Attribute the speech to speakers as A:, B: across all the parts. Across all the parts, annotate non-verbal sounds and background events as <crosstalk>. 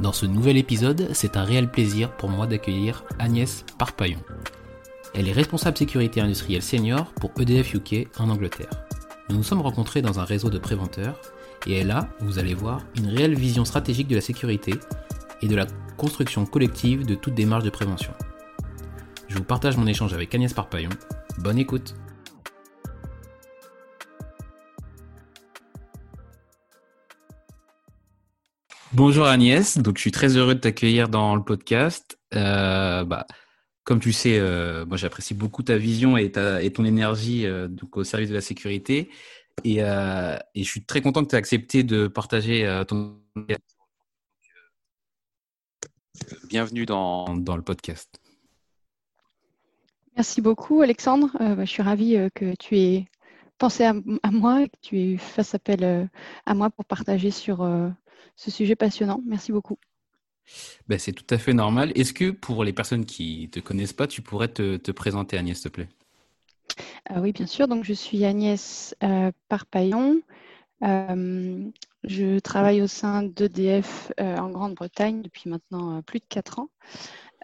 A: Dans ce nouvel épisode, c'est un réel plaisir pour moi d'accueillir Agnès Parpaillon. Elle est responsable sécurité industrielle senior pour EDF UK en Angleterre. Nous nous sommes rencontrés dans un réseau de préventeurs et elle a, vous allez voir, une réelle vision stratégique de la sécurité et de la construction collective de toute démarche de prévention. Je vous partage mon échange avec Agnès Parpaillon. Bonne écoute Bonjour Agnès, donc je suis très heureux de t'accueillir dans le podcast. Euh, bah, comme tu sais, euh, moi j'apprécie beaucoup ta vision et, ton énergie euh, donc au service de la sécurité. Et, je suis très content que tu aies accepté de partager ton. Bienvenue dans, le podcast.
B: Merci beaucoup, Alexandre. Bah, je suis ravie que tu aies pensé à, moi et que tu fait appel à moi pour partager sur ce sujet passionnant. Merci beaucoup.
A: Ben, c'est tout à fait normal. Est-ce que pour les personnes qui ne te connaissent pas, tu pourrais te, présenter, Agnès, s'il te plaît?
B: Euh, Oui, bien sûr. Donc, je suis Agnès euh, Parpaillon. Euh, je travaille au sein d'EDF en Grande-Bretagne depuis maintenant plus de 4 ans.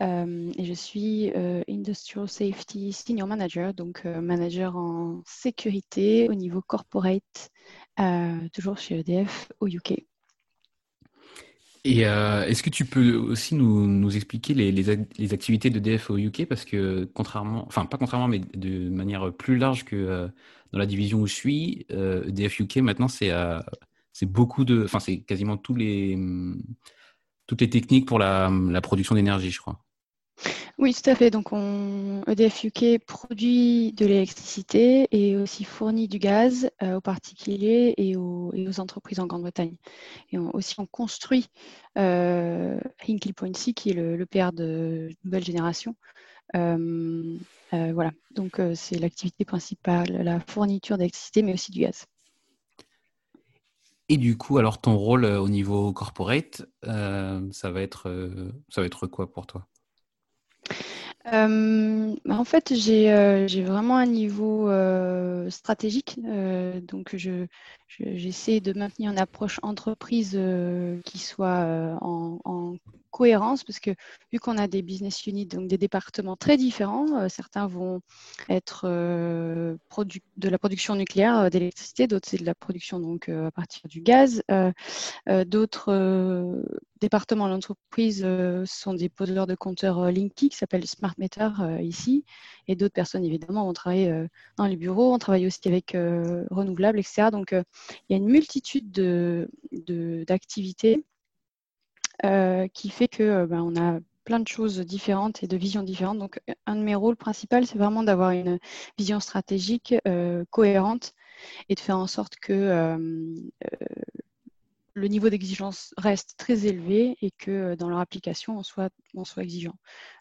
B: et je suis Industrial Safety Senior Manager, donc manager en sécurité au niveau corporate, toujours chez EDF au UK.
A: Et euh, est-ce que tu peux aussi nous, expliquer les, les, activités d'EDF au UK Parce que contrairement, enfin pas contrairement, mais de manière plus large que euh, dans la division où je suis, euh, UK maintenant c'est c'est beaucoup de, enfin c'est quasiment tous les toutes les techniques pour la, la production d'énergie, je crois.
B: Oui, tout à fait. Donc, on, EDF UK produit de l'électricité et aussi fournit du gaz euh, aux particuliers et aux, entreprises en Grande-Bretagne. Et aussi, on construit euh, Hinkley Point C, qui est le, PR de nouvelle génération. Euh, voilà. Donc, c'est l'activité principale, la fourniture d'électricité, mais aussi du gaz.
A: Et du coup, alors ton rôle au niveau corporate, ça va être, ça va être quoi pour toi?
B: Euh, bah, en fait, j'ai euh, vraiment un niveau euh, stratégique. donc, je, j'essaie de maintenir une approche entreprise qui soit en, cohérence parce que vu qu'on a des business units, donc des départements très différents, certains vont être de la production nucléaire d'électricité, d'autres c'est de la production donc à partir du gaz, d'autres départements l'entreprise sont des poseurs de compteurs Linky qui s'appellent Smart Meter ici, et d'autres personnes évidemment vont travailler dans les bureaux, on travaille aussi avec renouvelables, etc. Donc il y a une multitude d'activités de, qui fait que ben, on a plein de choses différentes et de visions différentes. Donc, un de mes rôles principaux, c'est vraiment d'avoir une vision stratégique cohérente et de faire en sorte que le niveau d'exigence reste très élevé et que euh, dans leur application, on soit, on soit exigeant.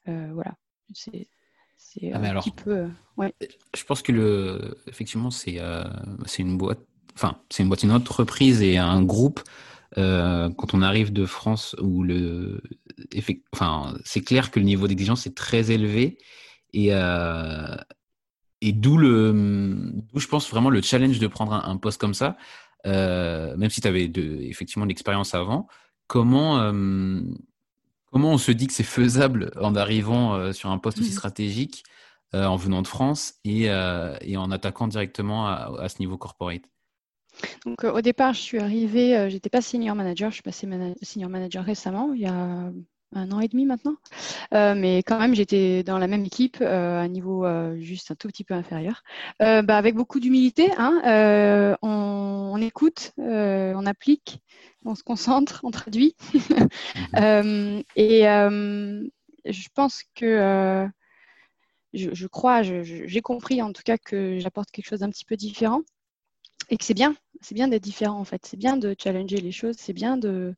B: Euh, voilà. C'est
A: ah, un petit peu. Euh, ouais. Je pense que le, effectivement, c'est c'est une boîte. Enfin, c'est une boîte, une entreprise et un groupe. Quand on arrive de France où le, enfin, c'est clair que le niveau d'exigence est très élevé et et d'où le, d'où je pense vraiment le challenge de prendre un poste comme ça euh, même si tu avais de, effectivement de l'expérience avant, comment, euh, comment on se dit que c'est faisable en arrivant sur un poste aussi mmh. stratégique, en venant de France et, en attaquant directement à, ce niveau corporate?
B: Donc, au départ, je suis arrivée, j'étais pas senior manager, je suis passée senior manager récemment, il y a un an et demi maintenant. Euh, mais quand même, j'étais dans la même équipe, euh, à un niveau euh, juste un tout petit peu inférieur. Bah, avec beaucoup d'humilité, hein, on, écoute, on applique, on se concentre, on traduit. Mhm. <laughs> et je pense que je, je, crois, j'ai compris en tout cas que j'apporte quelque chose d'un petit peu différent et que c'est bien, c'est bien d'être différent en fait. C'est bien de challenger les choses, c'est bien de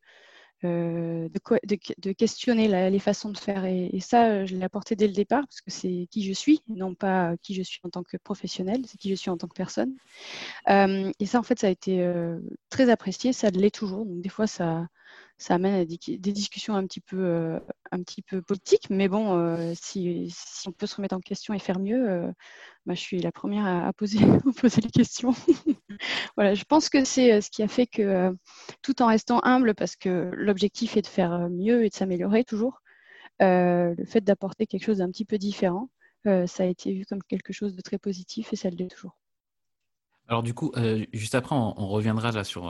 B: euh, de, questionner les façons de faire. Et, ça, je l'ai apporté dès le départ parce que c'est qui je suis, non pas qui je suis en tant que professionnel, c'est qui je suis en tant que personne. Euh, et ça, en fait, ça a été euh, très apprécié, ça l'est toujours. Donc, des fois, ça, ça amène à des, discussions un petit peu, un petit peu politiques. Mais bon, si, si, on peut se remettre en question et faire mieux, bah, je suis la première à, <laughs> poser, les questions. <laughs> voilà, je pense que c'est euh, ce qui a fait que, euh, tout en restant humble, parce que l'objectif est de faire euh, mieux et de s'améliorer toujours, le fait d'apporter quelque chose d'un petit peu différent, ça a été vu comme quelque chose de très positif et ça l'est toujours.
A: Alors du coup, juste après, on, reviendra là sur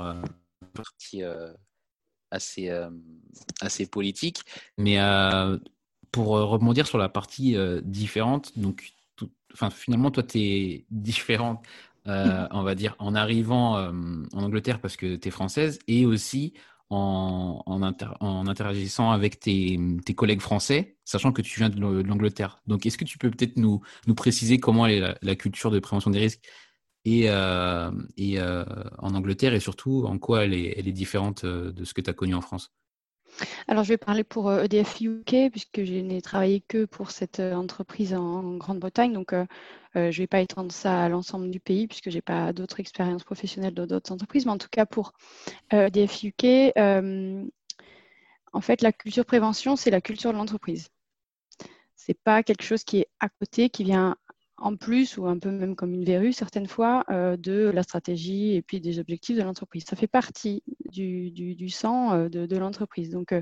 A: partie assez, assez politique, mais pour rebondir sur la partie différente, donc finalement, toi, tu es différente, euh, on va dire, en arrivant euh, en Angleterre parce que tu es française et aussi en, en, interagissant avec tes, collègues français, sachant que tu viens de l'Angleterre. Donc, est-ce que tu peux peut-être nous, nous préciser comment est la, culture de prévention des risques et, euh, et en Angleterre et surtout en quoi elle est, différente de ce que tu as connu en France?
B: Alors, je vais parler pour EDF euh, UK, puisque je n'ai travaillé que pour cette euh, entreprise en, Grande-Bretagne. Donc, euh, je ne vais pas étendre ça à l'ensemble du pays, puisque je n'ai pas d'autres expériences professionnelles dans d'autres entreprises. Mais en tout cas, pour EDF UK, en fait, la culture prévention, c'est la culture de l'entreprise. Ce n'est pas quelque chose qui est à côté, qui vient en plus, ou un peu même comme une verrue certaines fois, euh, de la stratégie et puis des objectifs de l'entreprise. Ça fait partie du, sang euh, de, l'entreprise. Donc, euh,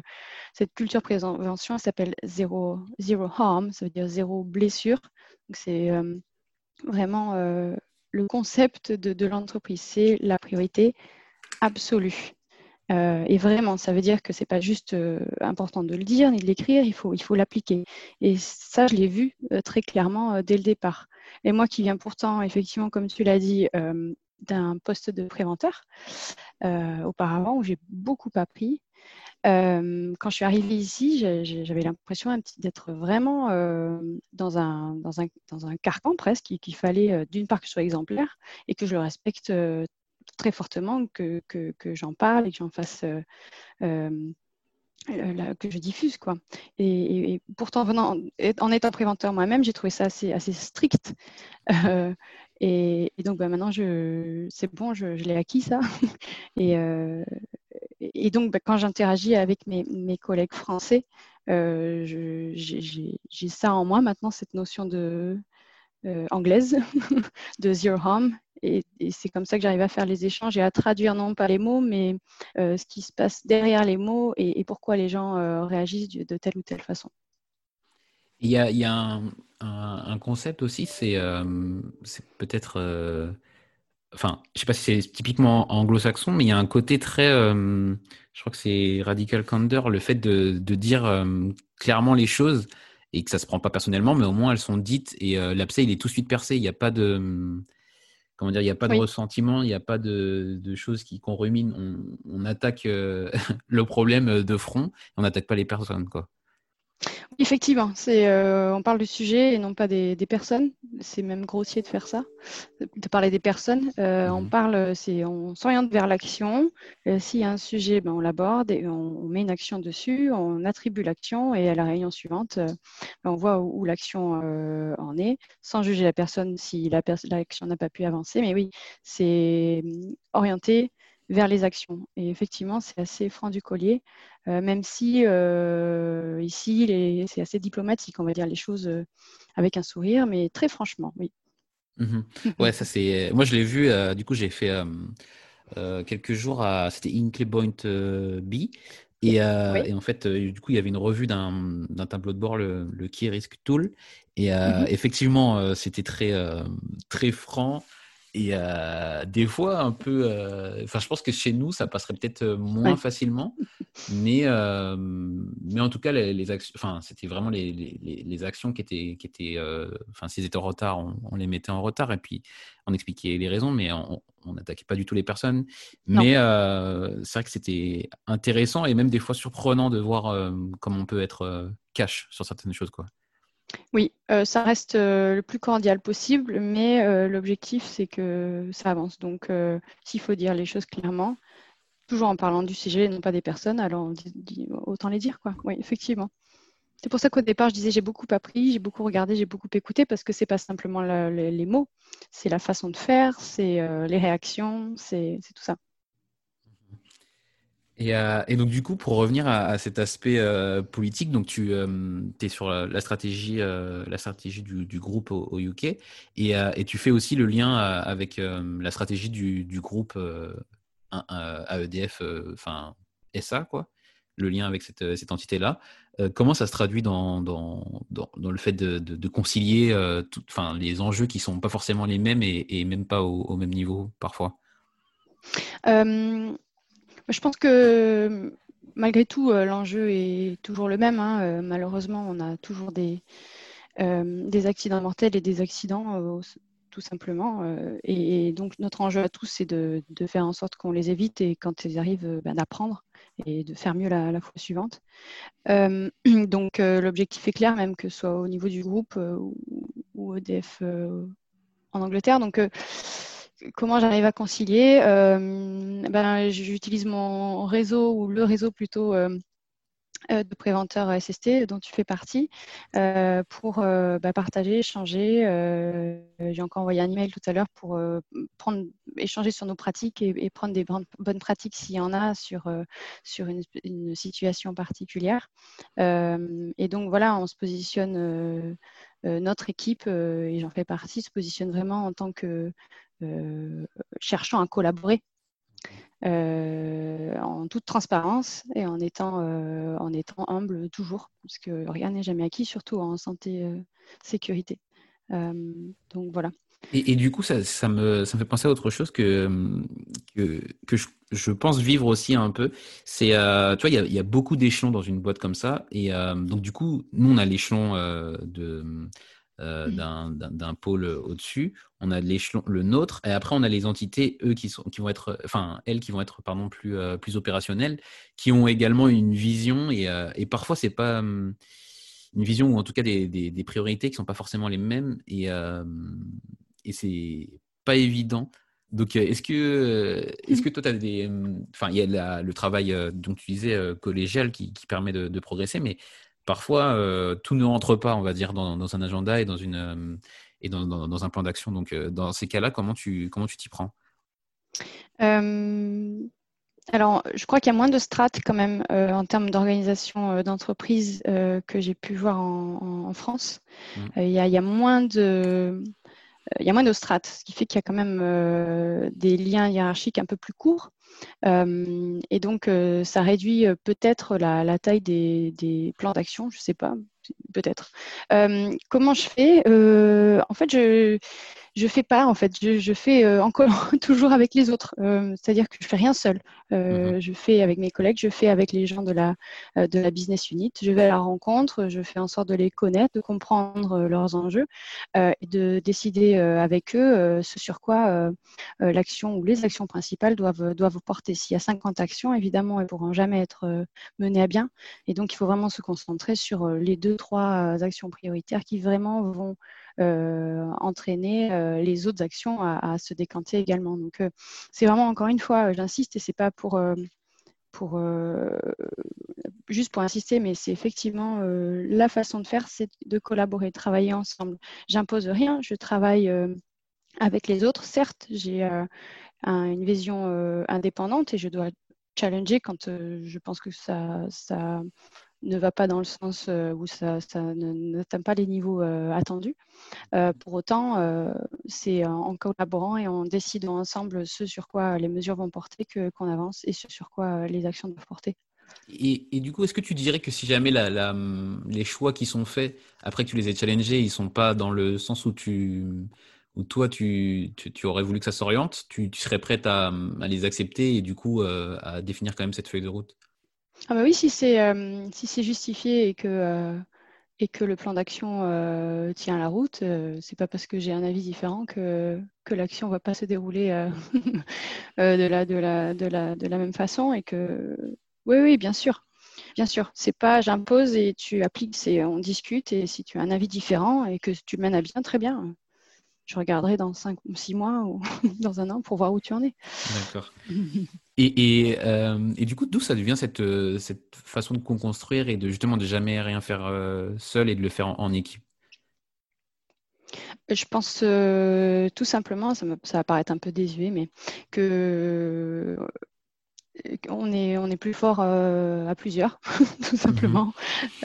B: cette culture prévention s'appelle zero, zero harm, ça veut dire zéro blessure. C'est vraiment le concept de l'entreprise. C'est la priorité absolue. Euh, et vraiment, ça veut dire que c'est pas juste euh, important de le dire ni de l'écrire, il faut l'appliquer. Et ça, je l'ai vu euh, très clairement dès le départ. Et moi, qui viens pourtant, effectivement, comme tu l'as dit, d'un poste de préventeur auparavant, où j'ai beaucoup appris. quand je suis arrivée ici, j'avais l'impression d'être vraiment dans, un, dans un carcan presque, qu'il fallait d'une part que je sois exemplaire et que je le respecte très fortement que, que, j'en parle et que j'en fasse, euh, euh, que je diffuse. Quoi. Et, pourtant, venant, en étant préventeur moi-même, j'ai trouvé ça assez, assez strict. <laughs> Euh, et, donc bah, maintenant, c'est bon, je, l'ai acquis ça. <laughs> et, et donc, bah, quand j'interagis avec mes, mes, collègues français, j'ai ça en moi maintenant, cette notion de, anglaise <laughs> de zero harm et, c'est comme ça que j'arrive à faire les échanges et à traduire non pas les mots, mais euh, ce qui se passe derrière les mots et, pourquoi les gens euh, réagissent de, telle ou telle façon.
A: Il y a, il y a un, concept aussi, c'est euh, peut-être, enfin, je sais pas si c'est typiquement anglo-saxon, mais il y a un côté très, je crois que c'est radical candor, le fait de, de dire clairement les choses et que ça se prend pas personnellement, mais au moins elles sont dites et l'abcès il est tout de suite percé. Il n'y a pas de comment dire, il n'y a pas de ressentiment, il n'y a pas de, choses qui qu'on rumine. On, attaque euh, <laughs> le problème de front, on n'attaque pas les personnes, quoi.
B: Effectivement, c'est, euh, on parle du sujet et non pas des, personnes. C'est même grossier de faire ça, de parler des personnes. Euh, on mmh parle, c'est, on s'oriente vers l'action. Euh, s'il y a un sujet, ben, on l'aborde et on, met une action dessus, on attribue l'action et à la réunion suivante, ben, on voit où, l'action en est, sans juger la personne si la l'action n'a pas pu avancer. Mais oui, c'est hum, orienté vers les actions. Et effectivement, c'est assez franc du collier, euh, même si euh, ici, c'est assez diplomatique, on va dire les choses euh, avec un sourire, mais très franchement, oui.
A: Mmh <laughs> ouais, ça c'est. Moi, je l'ai vu. du coup, j'ai fait quelques jours à. C'était Inclay Point B. Et, en fait, du coup, il y avait une revue d'un tableau de bord, le, Key Risk Tool. Et mm-hmm. effectivement, c'était très, très franc. Et des fois, un peu. Enfin, je pense que chez nous, ça passerait peut-être moins facilement. Mais, mais en tout cas, les, actions. Enfin, c'était vraiment les, les, les, actions qui étaient. Qui étaient enfin, s'ils étaient en retard, on, les mettait en retard. Et puis, on expliquait les raisons, mais on n'attaquait pas du tout les personnes. Mais c'est vrai que c'était intéressant et même des fois surprenant de voir comment on peut être cash sur certaines choses. Quoi.
B: Oui, euh, ça reste euh, le plus cordial possible, mais euh, l'objectif, c'est que ça avance. Donc, s'il faut dire les choses clairement, toujours en parlant du sujet et non pas des personnes, alors autant les dire, quoi. Oui, effectivement. C'est pour ça qu'au départ, je disais j'ai beaucoup appris, j'ai beaucoup regardé, j'ai beaucoup écouté, parce que c'est pas simplement les mots, c'est la façon de faire, c'est les réactions, c'est tout ça.
A: Euh, et, donc du coup, pour revenir à, cet aspect euh, politique, donc tu euh, es sur la, stratégie, la stratégie du, groupe au, UK, et, tu fais aussi le lien avec la stratégie du, groupe AEDF, enfin SA, quoi, le lien avec cette, entité-là. comment ça se traduit dans, dans, le fait de, concilier les enjeux qui sont pas forcément les mêmes et, même pas au même niveau parfois?
B: Je pense que malgré tout, euh, l'enjeu est toujours le même. Hein. Euh, malheureusement, on a toujours des, euh, des accidents mortels et des accidents, tout simplement. Et, donc, notre enjeu à tous, c'est de, faire en sorte qu'on les évite et quand ils arrivent, ben, d'apprendre et de faire mieux la, fois suivante. <clears throat> donc, l'objectif est clair, même que ce soit au niveau du groupe ou, ou EDF en Angleterre. Donc, comment j'arrive à concilier euh, ben, J'utilise mon réseau ou le réseau plutôt euh, euh, de préventeurs SST dont tu fais partie pour ben, partager, échanger. J'ai encore envoyé un email tout à l'heure pour prendre, échanger sur nos pratiques et, prendre des bonnes pratiques s'il y en a sur, sur une, situation particulière. et donc voilà, on se positionne. notre équipe, et j'en fais partie, se positionne vraiment en tant que cherchant à collaborer euh, en toute transparence et en étant, euh, en étant humble toujours, parce que rien n'est jamais acquis, surtout en santé sécurité. donc voilà.
A: Et, du coup, ça, ça, me, ça me fait penser à autre chose que, que, que je, je, pense vivre aussi un peu. C'est, tu vois, il y a, beaucoup d'échelons dans une boîte comme ça. Et donc, du coup, nous, on a l'échelon de euh, mmh. d'un pôle au-dessus. On a l'échelon, le nôtre, et après on a les entités, eux, qui, sont, qui vont être, enfin, elles qui vont être, pardon, plus, euh, plus opérationnelles, qui ont également une vision, et, euh, et parfois c'est pas hum, une vision, ou en tout cas des, des, priorités qui sont pas forcément les mêmes, et, et c'est pas évident. Donc, est-ce que, est-ce que toi, tu as des. Hum, enfin, il y a le travail, dont tu disais, collégial qui, qui permet de, de, progresser, mais parfois, euh, tout ne rentre pas, on va dire, dans, un agenda et dans, une, euh, et dans, un plan d'action. Donc, euh, dans ces cas-là, comment tu comment tu t'y prends?
B: Alors, je crois qu'il y a moins de strates quand même en termes d'organisation d'entreprise que j'ai pu voir en, France. Mmh. Il y, a moins de il y a moins de strates, ce qui fait qu'il y a quand même des liens hiérarchiques un peu plus courts. Euh, et donc, euh, ça réduit euh, peut-être la, taille des, plans d'action, je ne sais pas, peut-être. comment je fais? En fait, je je fais pas en fait, je, fais euh, encore <laughs> toujours avec les autres. Euh, c'est-à-dire que je fais rien seul. Euh, mhm. Je fais avec mes collègues, je fais avec les gens de la de la business unit. Je vais à la rencontre, je fais en sorte de les connaître, de comprendre leurs enjeux et de décider avec eux ce sur quoi l'action ou les actions principales doivent doivent porter. S'il y a 50 actions, évidemment, elles pourront jamais être menées à bien. Et donc, il faut vraiment se concentrer sur les deux trois actions prioritaires qui vraiment vont entraîner euh, les autres actions à, se décanter également. Donc, euh, c'est vraiment encore une fois, j'insiste, et c'est pas pour juste pour insister, mais c'est effectivement la façon de faire, c'est de collaborer, de travailler ensemble. J'impose rien, je travaille avec les autres. Certes, j'ai une vision indépendante et je dois challenger quand je pense que ça ne va pas dans le sens euh, où ça, n'atteint pas les niveaux euh, attendus. Euh, pour autant, c'est en collaborant et en décidant ensemble ce sur quoi les mesures vont porter qu'on avance et ce sur quoi les actions doivent porter.
A: Et, du coup, est-ce que tu dirais que si jamais la, les choix qui sont faits après que tu les aies challengés, ils sont pas dans le sens où tu, où toi tu, tu, aurais voulu que ça s'oriente, tu, tu, serais prête à, à, les accepter et du coup euh, à définir quand même cette feuille de route?
B: Ah bah oui, si c'est euh, si c'est justifié et que euh, et que le plan d'action tient la route, c'est pas parce que j'ai un avis différent que, que l'action va pas se dérouler <laughs> de, la, de, la, de, la, de la même façon et que oui, oui, bien sûr. Bien sûr, c'est pas j'impose et tu appliques, c'est on discute et si tu as un avis différent et que tu mènes à bien, très bien. Je regarderai dans 5 ou 6 mois ou <laughs> dans un an pour voir où tu en es.
A: D'accord. <laughs> Et, et, euh, et, du coup, d'où ça devient cette, euh, cette façon de construire et de justement de jamais rien faire euh, seul et de le faire en, équipe?
B: Je pense tout simplement, ça, ça, va paraître un peu désuet, mais que on est, on est plus fort euh, à plusieurs, <laughs> tout mhm. simplement.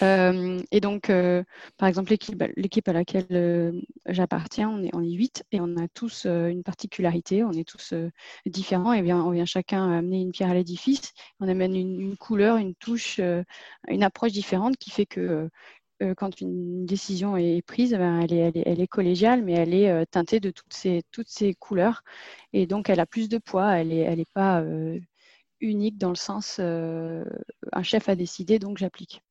B: Euh, et donc, euh, par exemple, l'équipe à laquelle j'appartiens, on est, on est 8 et on a tous une particularité, on est tous différents et bien, on vient chacun amener une pierre à l'édifice, on amène une, couleur, une touche, une approche différente qui fait que quand une décision est prise, ben, elle, est, elle, est, collégiale, mais elle est teintée de toutes ces, toutes ces couleurs. Et donc, elle a plus de poids, elle n'est elle est pas unique dans le sens euh, un chef a décidé, donc j'applique.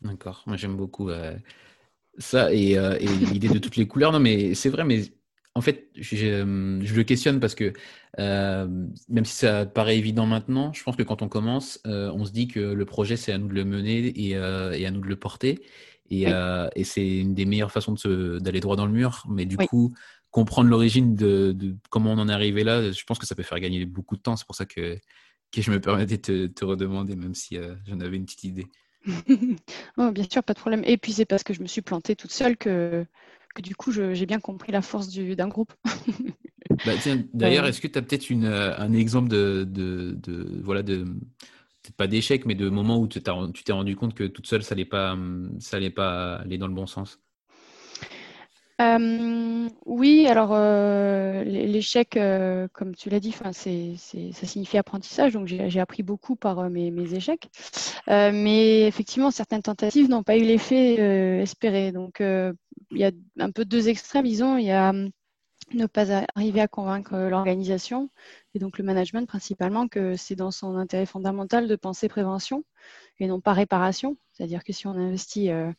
A: D'accord, moi j'aime beaucoup euh, ça et, euh, et l'idée de toutes les couleurs. Non, mais c'est vrai, mais en fait, je, je, le questionne parce que même si ça paraît évident maintenant, je pense que quand on commence, on se dit que le projet c'est à nous de le mener et, et à nous de le porter. Et, et c'est une des meilleures façons d'aller droit dans le mur. Mais du coup, comprendre l'origine de, comment on en est arrivé là, je pense que ça peut faire gagner beaucoup de temps. C'est pour ça que, que je me permettais de te, redemander, même si euh, j'en avais une petite idée. <laughs>
B: oh, bien sûr, pas de problème. Et puis c'est parce que je me suis plantée toute seule que, que du coup j'ai bien compris la force d'un groupe. <laughs>
A: Bah, d'ailleurs, est-ce que tu as peut-être euh, un exemple de, de, de voilà de pas d'échec, mais de moments où tu t'es rendu compte que toute seule ça n'allait pas ça allait pas aller dans le bon sens?
B: Euh, oui, alors euh, l'échec, euh, comme tu l'as dit, ça signifie apprentissage, donc j'ai appris beaucoup par mes, échecs. mais effectivement, certaines tentatives n'ont pas eu l'effet espéré. Donc il y a un peu deux extrêmes, disons. Il y a hum, ne pas arriver à convaincre l'organisation et donc le management principalement que c'est dans son intérêt fondamental de penser prévention et non pas réparation. C'est-à-dire que si on investit euh,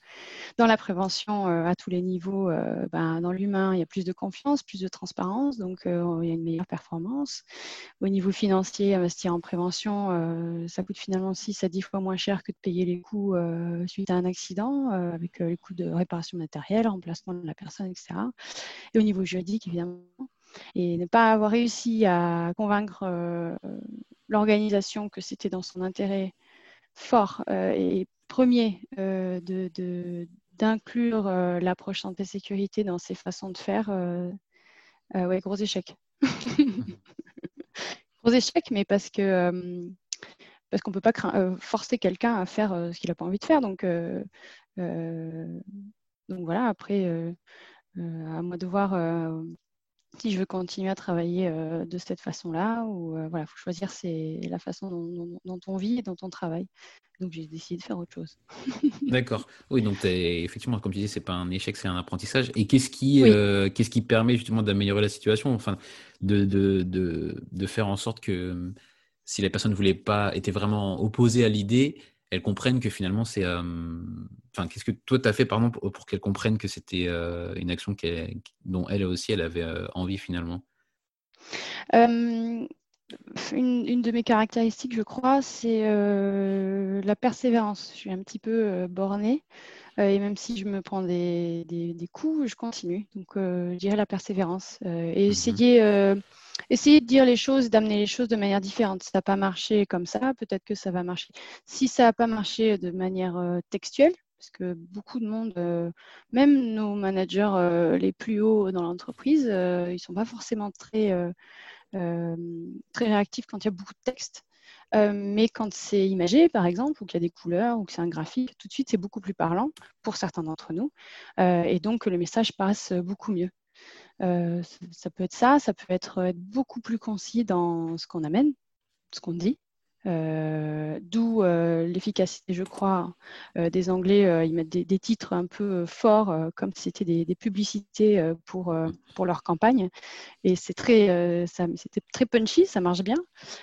B: dans la prévention euh, à tous les niveaux, euh, ben, dans l'humain, il y a plus de confiance, plus de transparence, donc il y a une meilleure performance. Au niveau financier, investir en prévention, ça coûte finalement 6 à 10 fois moins cher que de payer les coûts suite à un accident, avec les coûts de réparation matérielle, remplacement de la personne, etc. Et au niveau juridique, évidemment. Et ne pas avoir réussi à convaincre l'organisation que c'était dans son intérêt fort euh, et premier euh, de, d'inclure euh, l'approche santé-sécurité dans ses façons de faire, ouais, gros échec. <laughs> gros échec, mais parce que parce qu'on ne peut pas forcer quelqu'un à faire ce qu'il n'a pas envie de faire. Donc, donc voilà, après, à moi de voir si je veux continuer à travailler euh, de cette façon-là, ou euh, voilà, faut choisir c'est la façon dont, on vit et dont on travaille. Donc j'ai décidé de faire autre chose. <laughs>
A: D'accord. Oui, donc effectivement, comme tu dis, c'est pas un échec, c'est un apprentissage. Et qu'est-ce qui, euh, qu'est-ce qui permet justement d'améliorer la situation, enfin, de, de, de, de, faire en sorte que si la personne ne voulait pas, était vraiment opposée à l'idée, elles comprennent que finalement c'est. Euh, enfin, qu'est-ce que toi tu as fait pardon pour, pour qu'elles comprennent que c'était euh, une action dont elle aussi elle avait euh, envie finalement?
B: Une, de mes caractéristiques, je crois, c'est la persévérance. Je suis un petit peu bornée et même si je me prends des, des, coups, je continue. Donc, je dirais la persévérance et mmh essayer Essayez de dire les choses, d'amener les choses de manière différente. Ça n'a pas marché comme ça, peut-être que ça va marcher. Si ça n'a pas marché de manière euh, textuelle, parce que beaucoup de monde, euh, même nos managers euh, les plus hauts dans l'entreprise, ils ne sont pas forcément très, très réactifs quand il y a beaucoup de texte. mais quand c'est imagé, par exemple, ou qu'il y a des couleurs, ou que c'est un graphique, tout de suite, c'est beaucoup plus parlant pour certains d'entre nous. et donc, le message passe beaucoup mieux. Euh, ça peut être ça, ça peut être, être beaucoup plus concis dans ce qu'on amène, ce qu'on dit. Euh, d'où euh, l'efficacité, je crois, euh, des Anglais. ils mettent des, titres un peu forts, comme si c'était des, publicités pour, pour leur campagne. Et c'est très, c'était très punchy, ça marche bien.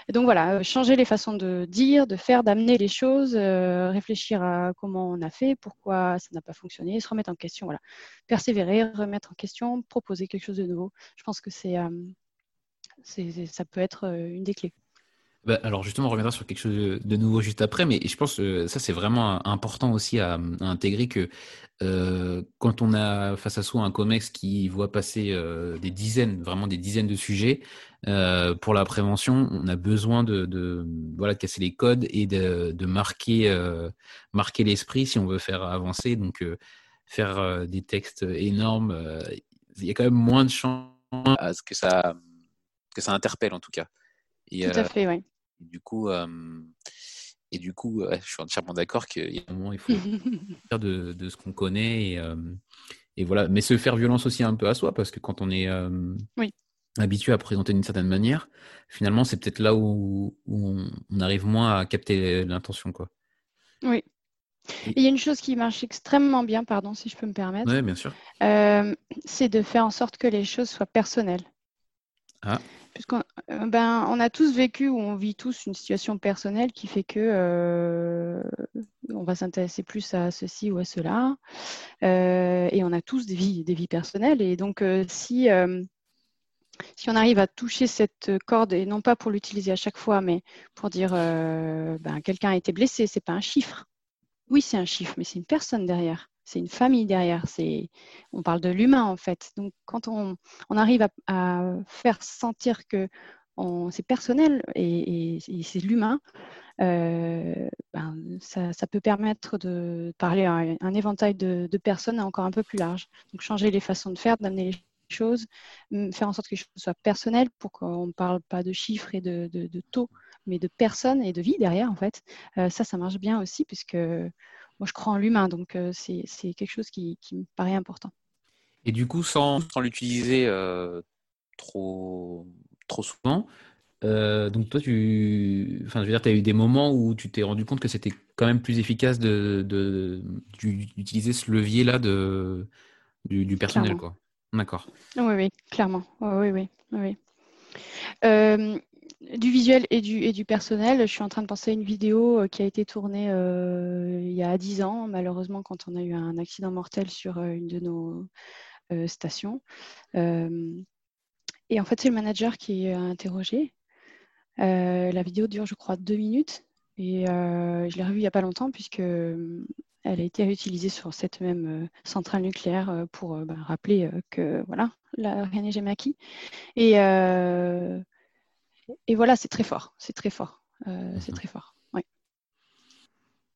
B: Et donc voilà, changer les façons de dire, de faire, d'amener les choses, réfléchir à comment on a fait, pourquoi ça n'a pas fonctionné, se remettre en question. Voilà, persévérer, remettre en question, proposer quelque chose de nouveau. Je pense que c'est, ça peut être une des clés.
A: Bah, alors justement, on reviendra sur quelque chose de nouveau juste après, mais je pense que ça c'est vraiment important aussi à, intégrer que euh, quand on a face à soi un COMEX qui voit passer euh, des dizaines, vraiment des dizaines de sujets euh, pour la prévention, on a besoin de, voilà de casser les codes et de, marquer marquer l'esprit si on veut faire avancer. Donc faire des textes énormes, il y a quand même moins de chances à ce que ça que ça interpelle en tout cas.
B: tout à fait, oui.
A: Et du coup, et du coup je suis entièrement d'accord qu'il y a un moment, il faut <laughs> faire de, de, ce qu'on connaît. Et, et, voilà. Mais se faire violence aussi un peu à soi, parce que quand on est habitué à présenter d'une certaine manière, finalement, c'est peut-être là où, on, arrive moins à capter l'intention. quoi.
B: Oui. Il y a une chose qui marche extrêmement bien, pardon, si je peux me permettre.
A: Oui, bien sûr.
B: c'est de faire en sorte que les choses soient personnelles.
A: Ah.
B: Puisqu'on euh, ben, on a tous vécu ou on vit tous une situation personnelle qui fait que euh, on va s'intéresser plus à ceci ou à cela. Euh, et on a tous des vies, des vies personnelles. Et donc, si, si on arrive à toucher cette corde, et non pas pour l'utiliser à chaque fois, mais pour dire ben, quelqu'un a été blessé, c'est pas un chiffre. Oui, c'est un chiffre, mais c'est une personne derrière c'est une famille derrière. C'est, on parle de l'humain en fait. Donc quand on, arrive à, faire sentir que c'est personnel et, c'est l'humain, euh, ben, ça, peut permettre de parler à un, éventail de, personnes encore un peu plus large. Donc changer les façons de faire, d'amener les choses, faire en sorte que les choses soient personnelles pour qu'on ne parle pas de chiffres et de, taux, mais de personnes et de vie derrière en fait. Euh, ça, ça marche bien aussi puisque moi, je crois en l'humain, donc euh, c'est quelque chose qui, me paraît important.
A: Et du coup, sans, l'utiliser euh, trop, trop souvent, euh, donc toi, tu, enfin, je veux dire, tu as eu des moments où tu t'es rendu compte que c'était quand même plus efficace de, d'utiliser ce levier-là de, du, personnel, quoi. D'accord.
B: Oui, oui, clairement. Oui, oui, oui. oui du visuel et du, personnel. Je suis en train de penser à une vidéo euh, qui a été tournée euh, il y a 10 ans, malheureusement, quand on a eu un accident mortel sur euh, une de nos stations. et en fait, c'est le manager qui est interrogé. la vidéo dure, je crois, deux minutes. Et je l'ai revue il n'y a pas longtemps, puisque elle a été réutilisée sur cette même centrale nucléaire pour bah, rappeler que voilà, rien n'est jamais. Et et voilà, c'est très fort. C'est très fort. Euh, c'est mhm. très fort. Oui.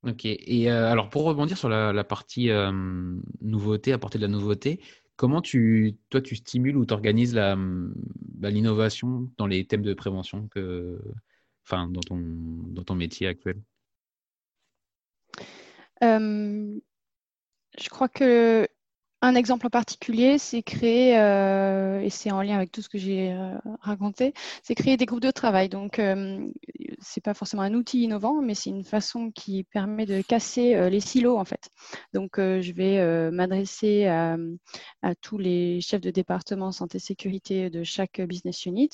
A: Ok. Et euh, alors, pour rebondir sur la, partie euh, nouveauté, apporter de la nouveauté, comment tu, toi, tu stimules ou tu organises bah, l'innovation dans les thèmes de prévention que, enfin, dans, ton, dans ton métier actuel?
B: Je crois que un exemple en particulier, c'est créer, euh, et c'est en lien avec tout ce que j'ai euh, raconté, c'est créer des groupes de travail. Donc, euh, c'est pas forcément un outil innovant, mais c'est une façon qui permet de casser les silos en fait. Donc, je vais m'adresser à, tous les chefs de département santé sécurité de chaque business unit.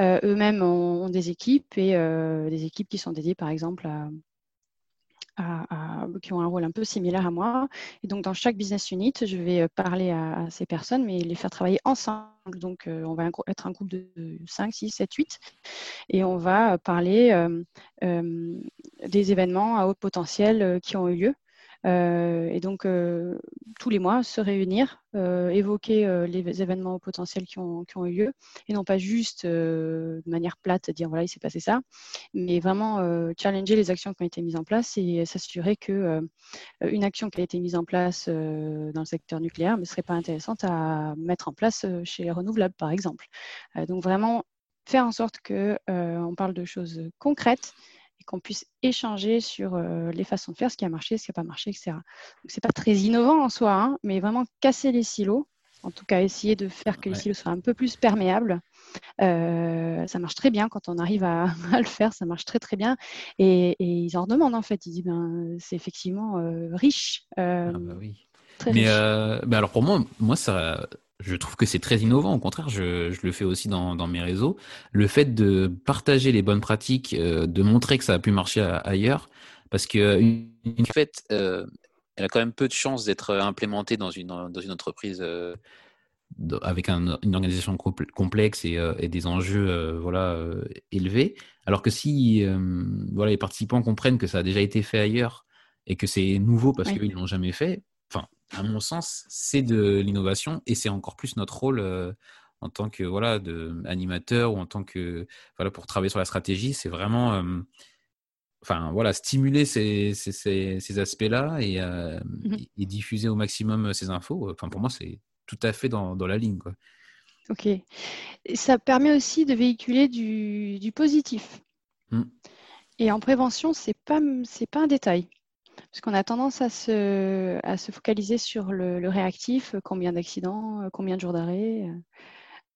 B: Eux-mêmes ont, des équipes et des équipes qui sont dédiées, par exemple, à qui ont un rôle un peu similaire à moi. Et donc, dans chaque business unit, je vais euh, parler à, ces personnes, mais les faire travailler ensemble. Donc, euh, on va être un groupe de 5, 6, 7, 8. Et on va parler euh, des événements à haut potentiel qui ont eu lieu et donc, euh, tous les mois, se réunir, euh, évoquer les événements potentiels qui ont, eu lieu, et non pas juste de manière plate dire voilà, il s'est passé ça, mais vraiment challenger les actions qui ont été mises en place et s'assurer que une action qui a été mise en place dans le secteur nucléaire ne serait pas intéressante à mettre en place chez les renouvelables, par exemple. donc, vraiment faire en sorte qu'on on parle de choses concrètes qu'on puisse échanger sur euh, les façons de faire, ce qui a marché, ce qui n'a pas marché, etc. Ce n'est pas très innovant en soi, hein, mais vraiment casser les silos, en tout cas essayer de faire que les silos soient un peu plus perméables ça marche très bien quand on arrive à, <laughs> le faire, ça marche très très bien. Et, ils en demandent en fait. Ils disent ben, c'est effectivement riche.
A: ah bah oui. mais, alors pour moi, moi ça, je trouve que c'est très innovant. Au contraire, je, je le fais aussi dans, dans, mes réseaux. Le fait de partager les bonnes pratiques, de montrer que ça a pu marcher ailleurs, parce que une, une fête, elle a quand même peu de chances d'être euh, implémentée dans une, dans une entreprise euh, avec une organisation complexe et, euh, et des enjeux voilà, élevés. Alors que si voilà, les participants comprennent que ça a déjà été fait ailleurs et que c'est nouveau parce qu'ils ne l'ont jamais fait, à mon sens, c'est de l'innovation et c'est encore plus notre rôle en tant que voilà, de, animateur ou en tant que voilà, pour travailler sur la stratégie. C'est vraiment enfin voilà, stimuler ces, ces, aspects-là euh, mmh et, diffuser au maximum ces infos. Enfin, pour moi, c'est tout à fait dans, la ligne. Quoi.
B: Ok. ça permet aussi de véhiculer du, positif. Mmh. Et en prévention, ce n'est pas, pas un détail. Parce qu'on a tendance à se, à se focaliser sur le, le réactif, combien d'accidents, combien de jours d'arrêt.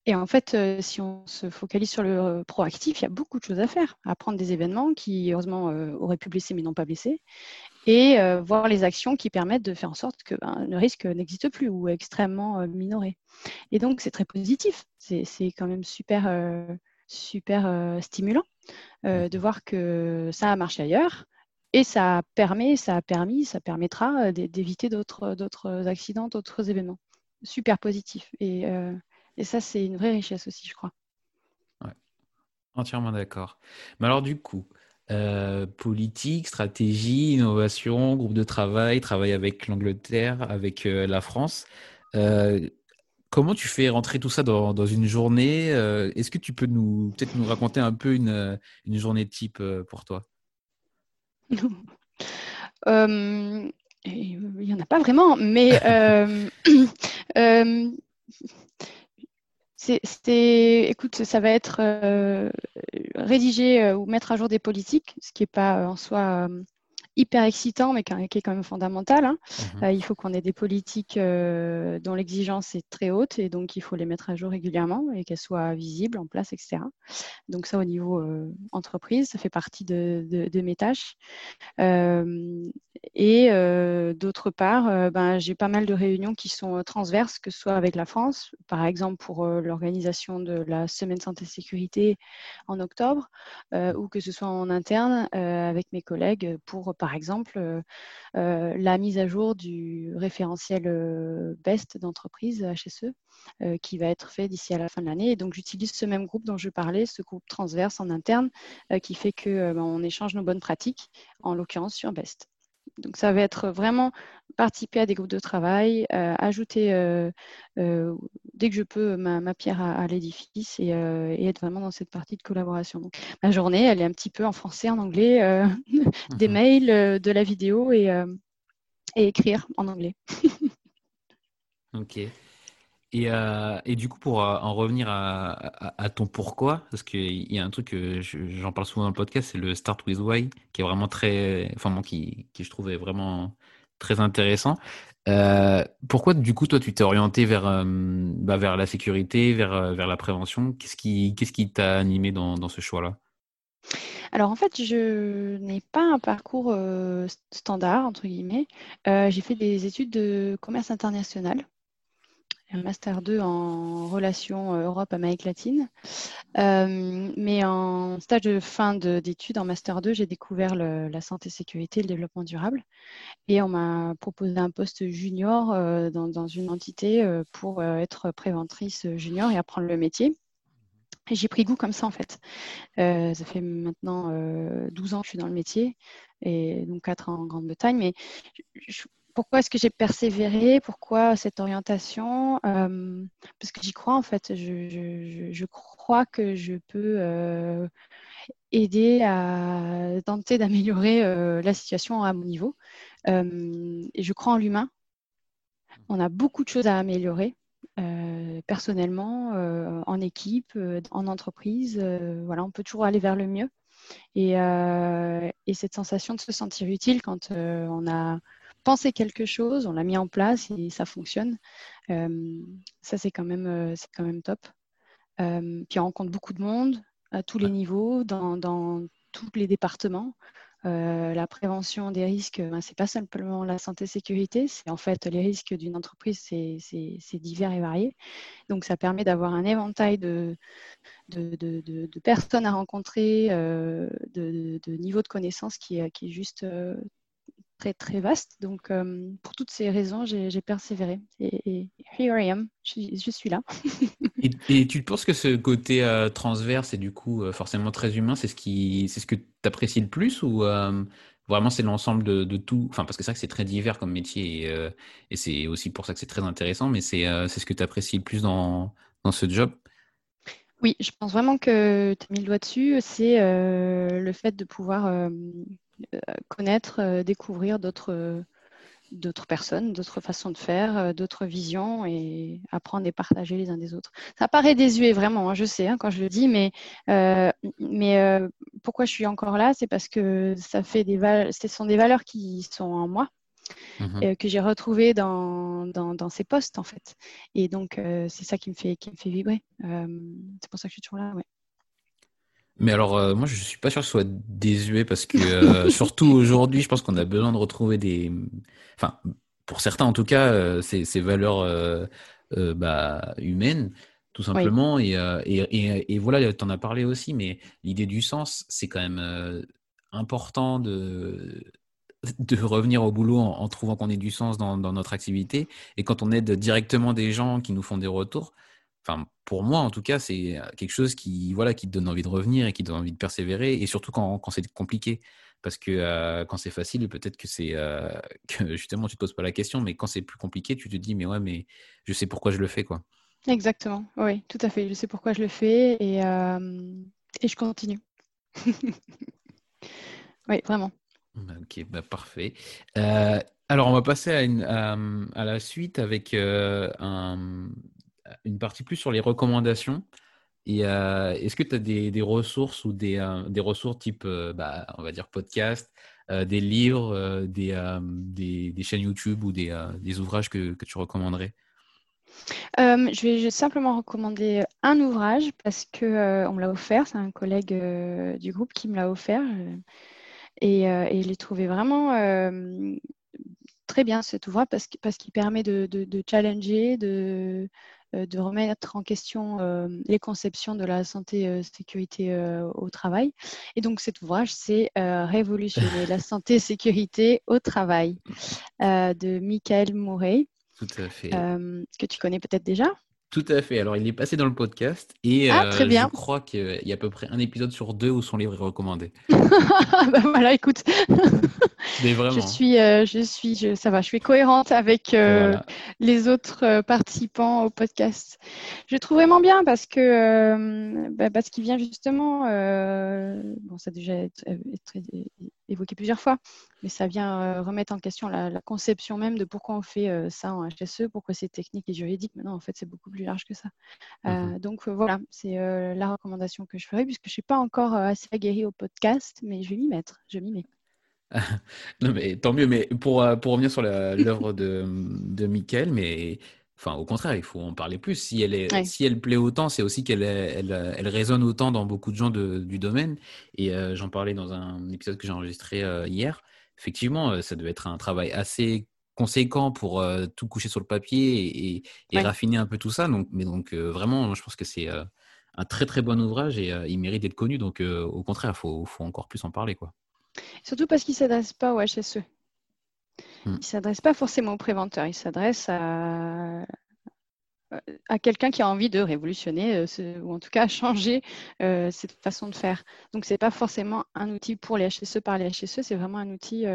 B: Et en fait, euh, si on se focalise sur le euh, proactif, il y a beaucoup de choses à faire. Apprendre des événements qui, heureusement, euh, auraient pu blesser mais n'ont pas blessé. Et voir les actions qui permettent de faire en sorte que ben, le risque n'existe plus ou est extrêmement minoré. Et donc, c'est très positif. C'est quand même super, super stimulant de voir que ça a marché ailleurs. Et ça permet, ça a permis, ça permettra d'éviter d'autres accidents, d'autres événements. Super positif. Et et ça, c'est une vraie richesse aussi, je crois.
A: Entièrement d'accord. Mais alors, du coup, euh, politique, stratégie, innovation, groupe de travail, travail avec l'Angleterre, avec euh, la France. Euh, comment tu fais rentrer tout ça dans, une journée Est-ce que tu peux nous peut-être nous raconter un peu une, une journée type pour toi?
B: Il n'y en a pas vraiment, mais <laughs> c'est, écoute, ça va être euh, rédiger euh, ou mettre à jour des politiques, ce qui n'est pas euh, en soi hyper excitant, mais qui est quand même fondamental. Hein. Mmh il faut qu'on ait des politiques dont l'exigence est très haute et donc il faut les mettre à jour régulièrement et qu'elles soient visibles, en place, etc. Donc ça, au niveau entreprise, ça fait partie de, mes tâches. Et euh, d'autre part, euh, ben, j'ai pas mal de réunions qui sont transverses, que ce soit avec la France, par exemple pour euh, l'organisation de la semaine santé sécurité en octobre, ou que ce soit en interne avec mes collègues pour, par exemple, la mise à jour du référentiel BEST d'entreprise HSE, qui va être fait d'ici à la fin de l'année. Donc, j'utilise ce même groupe dont je parlais, ce groupe transverse en interne, qui fait que ben, échange nos bonnes pratiques, en l'occurrence sur BEST. Donc, ça va être vraiment participer à des groupes de travail, euh, ajouter euh, euh, dès que je peux ma, pierre à, l'édifice et, être vraiment dans cette partie de collaboration. Donc, ma journée, elle est un petit peu en français, en anglais, <laughs> des mhm. mails, de la vidéo et, et écrire en anglais.
A: ok. Et, euh, et, du coup, pour euh, en revenir à, ton pourquoi, parce qu'il y a un truc que j'en parle souvent dans le podcast, c'est le Start with Why, qui est vraiment très, enfin moi, qui, qui je trouvais vraiment très intéressant. Euh, pourquoi du coup, toi, tu t'es orienté vers, bah, vers la sécurité, vers, vers la prévention? Qu'est-ce qui, qu'est-ce t'a animé dans ce choix-là?
B: Alors en fait, je n'ai pas un parcours standard, entre guillemets. j'ai fait des études de commerce international un master 2 en relations euh, Europe-Amérique latine. Euh, mais en stage de fin d'études, en master 2, j'ai découvert la santé, sécurité et le développement durable. Et on m'a proposé un poste junior euh, dans, une entité pour être préventrice junior et apprendre le métier. J'ai pris goût comme ça en fait. ça fait maintenant 12 ans que je suis dans le métier et donc 4 ans en Grande-Bretagne. Mais je, pourquoi est-ce que j'ai persévéré? Pourquoi cette orientation? Euh, Parce que j'y crois en fait. Je, crois que je peux euh, aider à tenter d'améliorer euh, la situation à mon niveau. et je crois en l'humain. On a beaucoup de choses à améliorer. personnellement, en équipe, en entreprise, voilà, on peut toujours aller vers le mieux. Et, et cette sensation de se sentir utile quand on a pensé quelque chose, on l'a mis en place et ça fonctionne. Euh, ça, c'est quand, même, euh, c'est quand même top. qui rencontre beaucoup de monde à tous les niveaux, dans, dans tous les départements. Euh, la prévention des risques, ben, ce n'est pas simplement la santé-sécurité, c'est en fait les risques d'une entreprise, c'est divers et variés. Donc ça permet d'avoir un éventail de, de, de, personnes à rencontrer, euh, de, niveaux de connaissances qui, qui est juste euh, très très vaste. Donc euh, pour toutes ces raisons, j'ai persévéré. Et, here I am, je, suis là. <laughs>
A: et, tu penses que ce côté euh, transverse et du coup euh, forcément très humain, c'est ce qui, c'est ce que tu apprécies le plus ou vraiment c'est l'ensemble de, tout? Enfin parce que c'est vrai que c'est très divers comme métier et, et c'est aussi pour ça que c'est très intéressant. Mais c'est ce que tu apprécies le plus dans, dans ce job?
B: Oui, je pense vraiment que tu as mis le doigt dessus. C'est le fait de pouvoir euh, connaître, euh, découvrir d'autres d'autres personnes, d'autres façons de faire, euh, d'autres visions et apprendre et partager les uns des autres. Ça paraît désuet vraiment, hein, je sais hein, quand je le dis, mais, mais pourquoi je suis encore là, c'est parce que ça fait des ce sont des valeurs qui sont en moi. Mmh que j'ai retrouvées dans, dans, dans, ces postes en fait et donc c'est ça qui me fait qui me fait vibrer c'est pour ça que je suis toujours là ouais.
A: Mais alors, euh, moi, je suis pas sûr que ce soit désuet parce que, euh, <laughs> surtout aujourd'hui, je pense qu'on a besoin de retrouver des. Enfin, pour certains en tout cas, euh, ces, ces, valeurs bah, humaines, tout simplement. Et, et, et, voilà, tu en as parlé aussi, mais l'idée du sens, c'est quand même important de, de revenir au boulot en, en trouvant qu'on ait du sens dans, dans, notre activité. Et quand on aide directement des gens qui nous font des retours, enfin, pour moi, en tout cas, c'est quelque chose qui, voilà, qui te donne envie de revenir et qui te donne envie de persévérer, et surtout quand, quand c'est compliqué. Parce que quand c'est facile, peut-être que c'est <laughs> que justement tu te poses pas la question, mais quand c'est plus compliqué, tu te dis mais ouais, mais je sais pourquoi je le fais quoi.
B: Exactement, oui, tout à fait. Je sais pourquoi je le fais et, et je continue. <laughs> oui, vraiment.
A: Bah, ok, bah parfait. alors on va passer à, une, à la suite avec un, une partie plus sur les recommandations. Et euh, est-ce que tu as des, ressources ou des, euh, des ressources type, euh, bah, on va dire, podcast, des livres, des, des, chaînes YouTube ou des, ouvrages que, que, tu recommanderais?
B: Je vais simplement recommander un ouvrage parce que on me l'a offert. C'est un collègue du groupe qui me l'a offert et, je l'ai trouvé vraiment très bien cet ouvrage parce, parce qu'il permet de, de, challenger, de, de remettre en question euh, les conceptions de la santé euh, sécurité au travail. Et donc cet ouvrage, c'est Révolutionner la <laughs> santé sécurité au travail de Michael Murray.
A: Tout à fait.
B: que tu connais peut-être déjà.
A: Tout à fait. Alors, il est passé dans le podcast et
B: ah, très bien.
A: je crois qu'il y a à peu près un épisode sur deux où son livre est recommandé. <laughs>
B: bah voilà, écoute. <laughs> Mais vraiment. Je suis, je suis, ça va, je suis cohérente avec les autres participants au podcast. Je trouve vraiment bien parce que bah, parce qu'il vient justement, bon, ça a déjà été, évoqué plusieurs fois, mais ça vient remettre en question la, la, conception même de pourquoi on fait ça en HSE, pourquoi c'est technique et juridique. Maintenant, en fait, c'est beaucoup plus large que ça. Mmh euh, donc euh, voilà, c'est euh, la recommandation que je ferai, puisque je ne suis pas encore assez aguerrie au podcast, mais je vais m'y mettre, je m'y mets. <laughs>
A: non, mais tant mieux. Mais pour, pour revenir sur l'œuvre de, de Michael, mais enfin, au contraire, il faut en parler plus. Si elle, est, si elle plaît autant, c'est aussi qu'elle elle, elle, résonne autant dans beaucoup de gens du domaine. Et j'en parlais dans un épisode que j'ai enregistré hier. Effectivement, ça devait être un travail assez conséquent pour euh, tout coucher sur le papier et, raffiner un peu tout ça. Donc, mais donc euh, vraiment, je pense que c'est euh, un très très bon ouvrage et il mérite d'être connu. Donc au contraire, il faut, faut, encore plus en parler. Quoi.
B: Surtout parce qu'il ne s'adresse pas au HSE. Mmh. Il ne s'adresse pas forcément aux préventeurs, il s'adresse à, à quelqu'un qui a envie de révolutionner ou en tout cas changer cette façon de faire. Donc ce n'est pas forcément un outil pour les HSE par les HSE, c'est vraiment un outil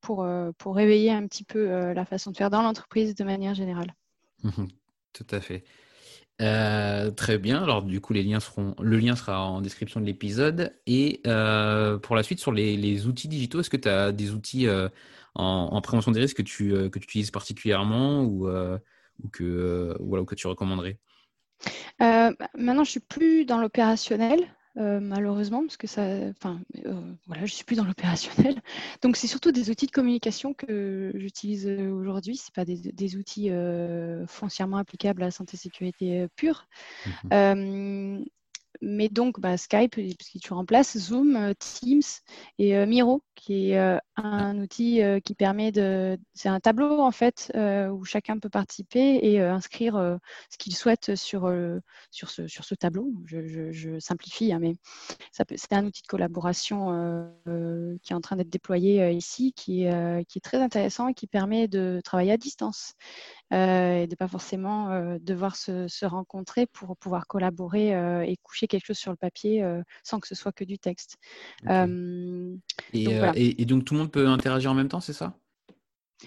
B: pour, euh, pour réveiller un petit peu euh, la façon de faire dans l'entreprise de manière générale. <laughs>
A: Tout à fait. Euh, très bien. Alors du coup, les liens seront, le lien sera en description de l'épisode. Et pour la suite, sur les, outils digitaux, est-ce que tu as des outils en, prévention des risques que tu, que tu utilises particulièrement ou, ou, que, que tu recommanderais?
B: Maintenant, je suis plus dans l'opérationnel. Malheureusement, parce que ça, enfin, voilà, je suis plus dans l'opérationnel. <laughs> Donc, c'est surtout des outils de communication que j'utilise aujourd'hui. C'est pas des, outils foncièrement applicables à la santé sécurité pure. Mmh mais donc, bah, Skype, parce qu'il est toujours en place, Zoom, euh, Teams et euh, Miro, qui est euh, un outil qui permet de. C'est un tableau, en fait, où chacun peut participer et inscrire ce qu'il souhaite sur, sur, ce, sur ce tableau. Je, simplifie, hein, mais c'est un outil de collaboration qui est en train d'être déployé ici, qui est, qui est très intéressant et qui permet de travailler à distance. Euh, et de pas forcément euh, devoir se, rencontrer pour pouvoir collaborer euh, et coucher quelque chose sur le papier sans que ce soit que du texte.
A: et, donc tout le monde peut interagir en même temps, c'est ça?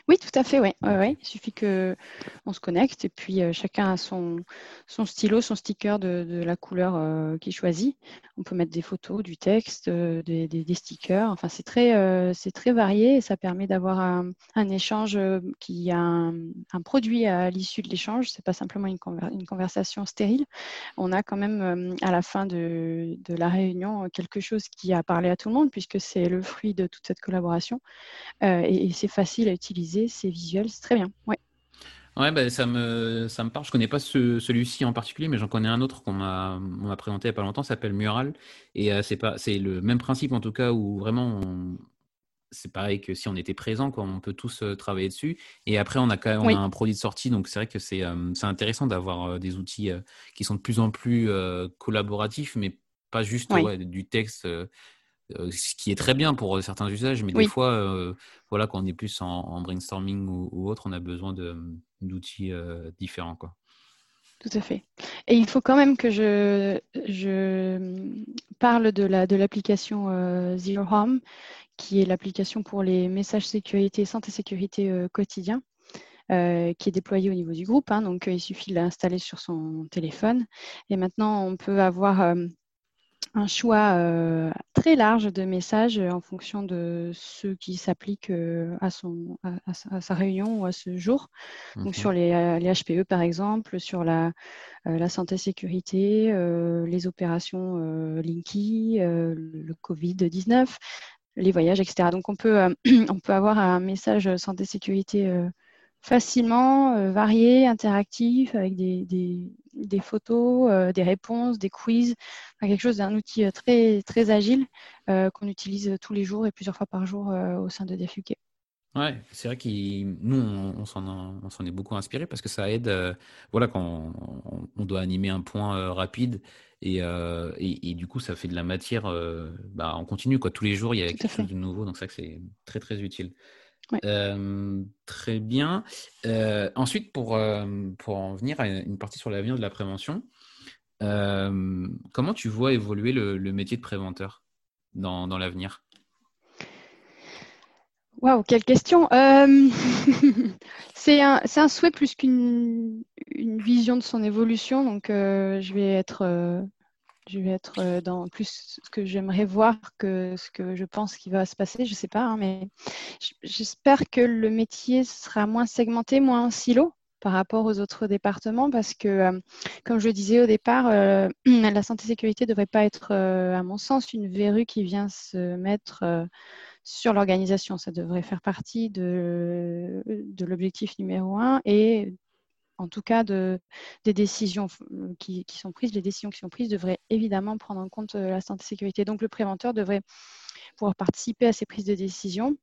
B: Oui, tout à fait, oui. Il suffit qu'on se connecte et puis euh, chacun a son, stylo, son sticker de, la couleur euh, qu'il choisit. On peut mettre des photos, du texte, euh, des, stickers. Enfin, c'est très, c'est varié et ça permet d'avoir un, échange qui a un, produit à l'issue de l'échange. Ce n'est pas simplement une, conversation stérile. On a quand même à la fin de, la réunion quelque chose qui a parlé à tout le monde puisque c'est le fruit de toute cette collaboration et c'est facile à utiliser c'est visuel, c'est très bien. Ouais.
A: Ouais, bah, ça, me, ça me parle. Je connais pas ce, celui-ci en particulier, mais j'en connais un autre qu'on m'a, présenté il n'y a pas longtemps, s'appelle Mural. Et euh, c'est pas, c'est le même principe en tout cas où vraiment c'est pareil que si on était présent, quoi, on peut tous euh, travailler dessus. Et après, on a quand même on a un produit de sortie, donc c'est vrai que c'est, euh, c'est intéressant d'avoir des outils qui sont de plus en plus collaboratifs, mais pas juste du texte euh, ce qui est très bien pour euh, certains usages, mais des fois, euh, voilà, quand on est plus en, brainstorming ou, autre, on a besoin d'outils différents. Quoi.
B: Tout à fait. Et il faut quand même que je, je parle de l'application la, de Zero Home, qui est l'application pour les messages sécurité, santé sécurité quotidien. qui est déployée au niveau du groupe. Hein. donc, il suffit de l'installer sur son téléphone. Et maintenant, on peut avoir un choix euh, très large de messages euh, en fonction de ceux qui s'appliquent euh, à, son, à, sa réunion ou à ce jour. Donc sur les, HPE par exemple, sur la, la santé sécurité, les opérations Linky, le Covid-19, les voyages, etc. Donc on peut, <clears throat> on peut avoir un message santé sécurité facilement, euh, varié, interactif, avec des, des, photos, euh, des réponses, des quiz, quelque chose d'un outil euh, très, très agile qu'on utilise tous les jours et plusieurs fois par jour au sein de DFUK.
A: Ouais, c'est vrai que nous, on, on s'en est beaucoup inspiré parce que ça aide, voilà, quand on, doit animer un point rapide et, et, du coup, ça fait de la matière bah, en continu, quoi. Tous les jours, il y a quelque chose de nouveau, donc que c'est très, très utile
B: très
A: bien. ensuite, pour, pour en venir à une partie sur l'avenir de la prévention, comment tu vois évoluer le, métier de préventeur dans, dans l'avenir?
B: Waouh, quelle question <laughs> C'est un, un, souhait plus qu'une une vision de son évolution. Donc, je vais être je vais être euh, dans plus ce que j'aimerais voir que ce que je pense qui va se passer, je ne sais pas, hein, mais j'espère que le métier sera moins segmenté, moins en silo par rapport aux autres départements parce que, euh, comme je le disais au départ, euh, <clears throat> la santé sécurité ne devrait pas être, à mon sens, une verrue qui vient se mettre sur l'organisation. Ça devrait faire partie de, de l'objectif numéro un et en tout cas de, des décisions euh, qui, sont prises, les décisions qui sont prises devraient évidemment prendre en compte euh, la santé et sécurité. Donc le préventeur devrait pouvoir participer à ces prises de décision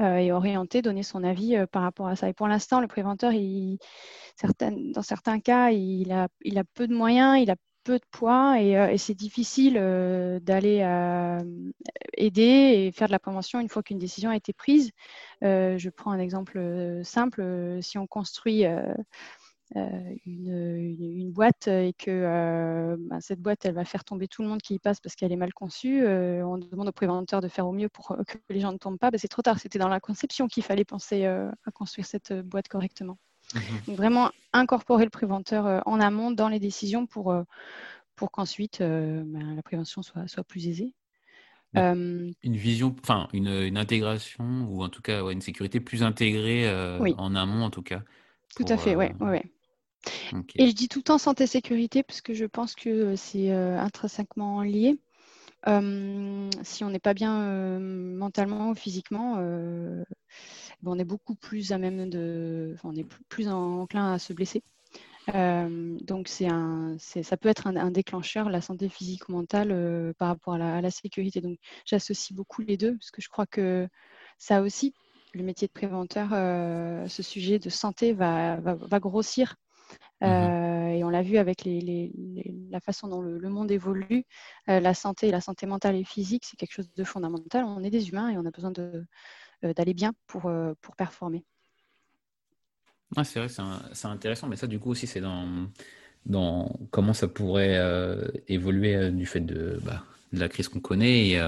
B: euh, et orienter, donner son avis par rapport à ça. Et pour l'instant, le préventeur, dans certains cas, il a, il a peu de moyens, il a peu de poids et, c'est difficile d'aller aider et faire de la prévention une fois qu'une décision a été prise. je prends un exemple simple. Si on construit euh, une, boîte et que euh, bah, cette boîte, elle va faire tomber tout le monde qui y passe parce qu'elle est mal conçue. Euh, on demande au préventeur de faire au mieux pour que les gens ne tombent pas. Bah, c'est trop tard. C'était dans la conception qu'il fallait penser à construire cette boîte correctement. Mhm. Donc vraiment incorporer le préventeur en amont dans les décisions pour, pour qu'ensuite bah, la prévention soit, soit plus aisée.
A: Une vision, enfin une, une, intégration ou en tout cas une sécurité plus intégrée en amont en tout cas.
B: Tout à fait, oui. Ouais, ouais. Et je dis tout le temps santé-sécurité parce que je pense que c'est intrinsèquement lié. Si on n'est pas bien mentalement ou physiquement, on est beaucoup plus à même de, on est plus enclin à se blesser. donc c'est un, ça peut être un, déclencheur, la santé physique ou mentale par rapport à la, sécurité. Donc j'associe beaucoup les deux parce que je crois que ça aussi, le métier de préventeur, ce sujet de santé va, grossir. Mmh et on l'a vu avec les, la façon dont le, monde évolue, la santé, la santé mentale et physique, c'est quelque chose de fondamental. On est des humains et on a besoin euh, d'aller bien pour, euh, pour performer.
A: c'est vrai, c'est intéressant, mais ça, du coup, aussi, c'est dans, dans comment ça pourrait euh, évoluer du fait de, bah, de, la crise qu'on connaît. Et,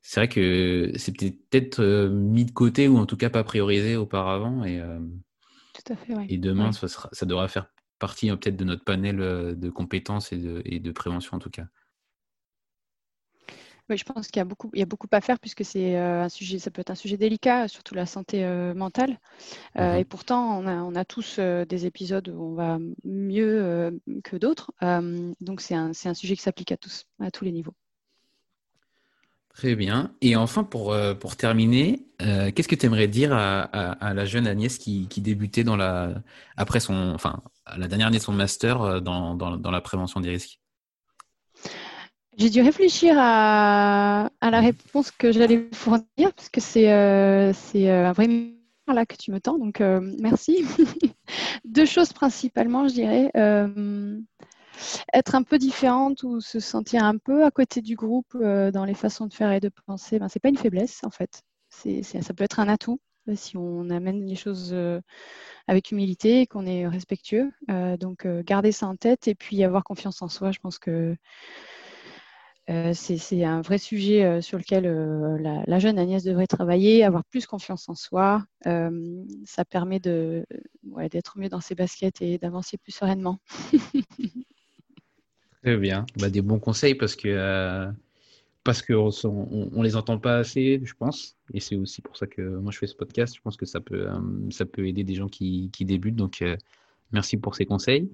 A: c'est vrai que c'est peut-être mis de côté ou en tout cas pas priorisé auparavant. Et,
B: tout à fait,
A: et demain, ça, sera, ça devra faire partie peut-être de notre panel de compétences et de, et de prévention en tout cas.
B: Oui, je pense qu'il y a beaucoup, il y a beaucoup à faire puisque c'est euh, un sujet, ça peut être un sujet délicat, surtout la santé euh, mentale. Euh, mhm. Et pourtant, on a, on a tous des épisodes où on va mieux que d'autres. donc, c'est un, un, sujet qui s'applique à tous, à tous les niveaux.
A: Très bien. Et enfin, pour, pour terminer, qu'est-ce que tu aimerais dire à, la jeune Agnès qui, débutait dans la, après son, enfin, la dernière année de son master dans, dans, dans la prévention des risques?
B: J'ai dû réfléchir à, la réponse que j'allais fournir, parce que c'est euh, euh, un vrai là que tu me tends, donc euh, merci. <laughs> Deux choses principalement, je dirais. Être un peu différente ou se sentir un peu à côté du groupe dans les façons de faire et de penser, ben, ce n'est pas une faiblesse en fait. ça peut être un atout si on amène les choses avec humilité et qu'on est respectueux. donc garder ça en tête et puis avoir confiance en soi, je pense que euh, c'est un vrai sujet euh, sur lequel euh, la, jeune Agnès devrait travailler, avoir plus confiance en soi. ça permet d'être mieux dans ses baskets et d'avancer plus sereinement. <laughs>
A: Très bien. Bah, des bons conseils parce que parce qu'on on, les entend pas assez, je pense. Et c'est aussi pour ça que moi je fais ce podcast. Je pense que ça peut, ça peut aider des gens qui, qui débutent. Donc, merci pour ces conseils.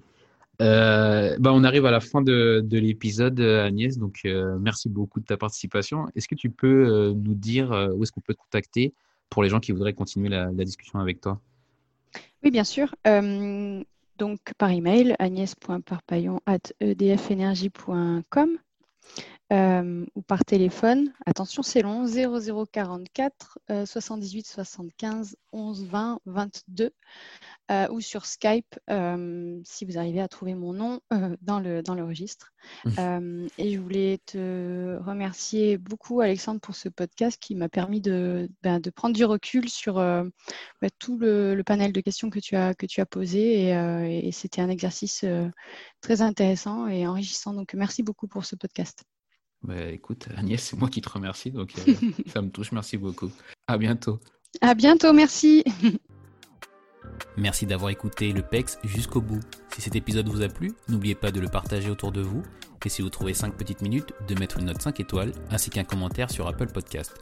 A: Euh, bah, on arrive à la fin de, de l'épisode, Agnès. Donc, euh, merci beaucoup de ta participation. Est-ce que tu peux euh, nous dire où est-ce qu'on peut te contacter pour les gens qui voudraient continuer la, discussion avec toi?
B: Oui, bien sûr. Donc, par email, agnès.parpaillon.edfenergie.com euh, ou par téléphone. Attention, c'est long, 0044 78 75 11 20 22 ou sur Skype euh, si vous arrivez à trouver mon nom euh, dans, le, dans le registre. Mmh. <laughs> et je voulais te remercier beaucoup, Alexandre, pour ce podcast qui m'a permis de, ben, de, prendre du recul sur ben, tout le, panel de questions que tu as, que tu as posé et, et c'était un exercice très intéressant et enrichissant. Donc, merci beaucoup pour ce podcast.
A: Bah, écoute, Agnès, c'est moi qui te remercie, donc euh, <laughs> ça me touche. Merci beaucoup. À bientôt.
B: À bientôt, merci. <laughs>
A: Merci d'avoir écouté le PEX jusqu'au bout. Si cet épisode vous a plu, n'oubliez pas de le partager autour de vous et si vous trouvez 5 petites minutes, de mettre une note 5 étoiles ainsi qu'un commentaire sur Apple Podcast.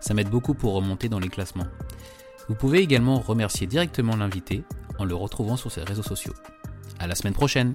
A: Ça m'aide beaucoup pour remonter dans les classements. Vous pouvez également remercier directement l'invité en le retrouvant sur ses réseaux sociaux. À la semaine prochaine!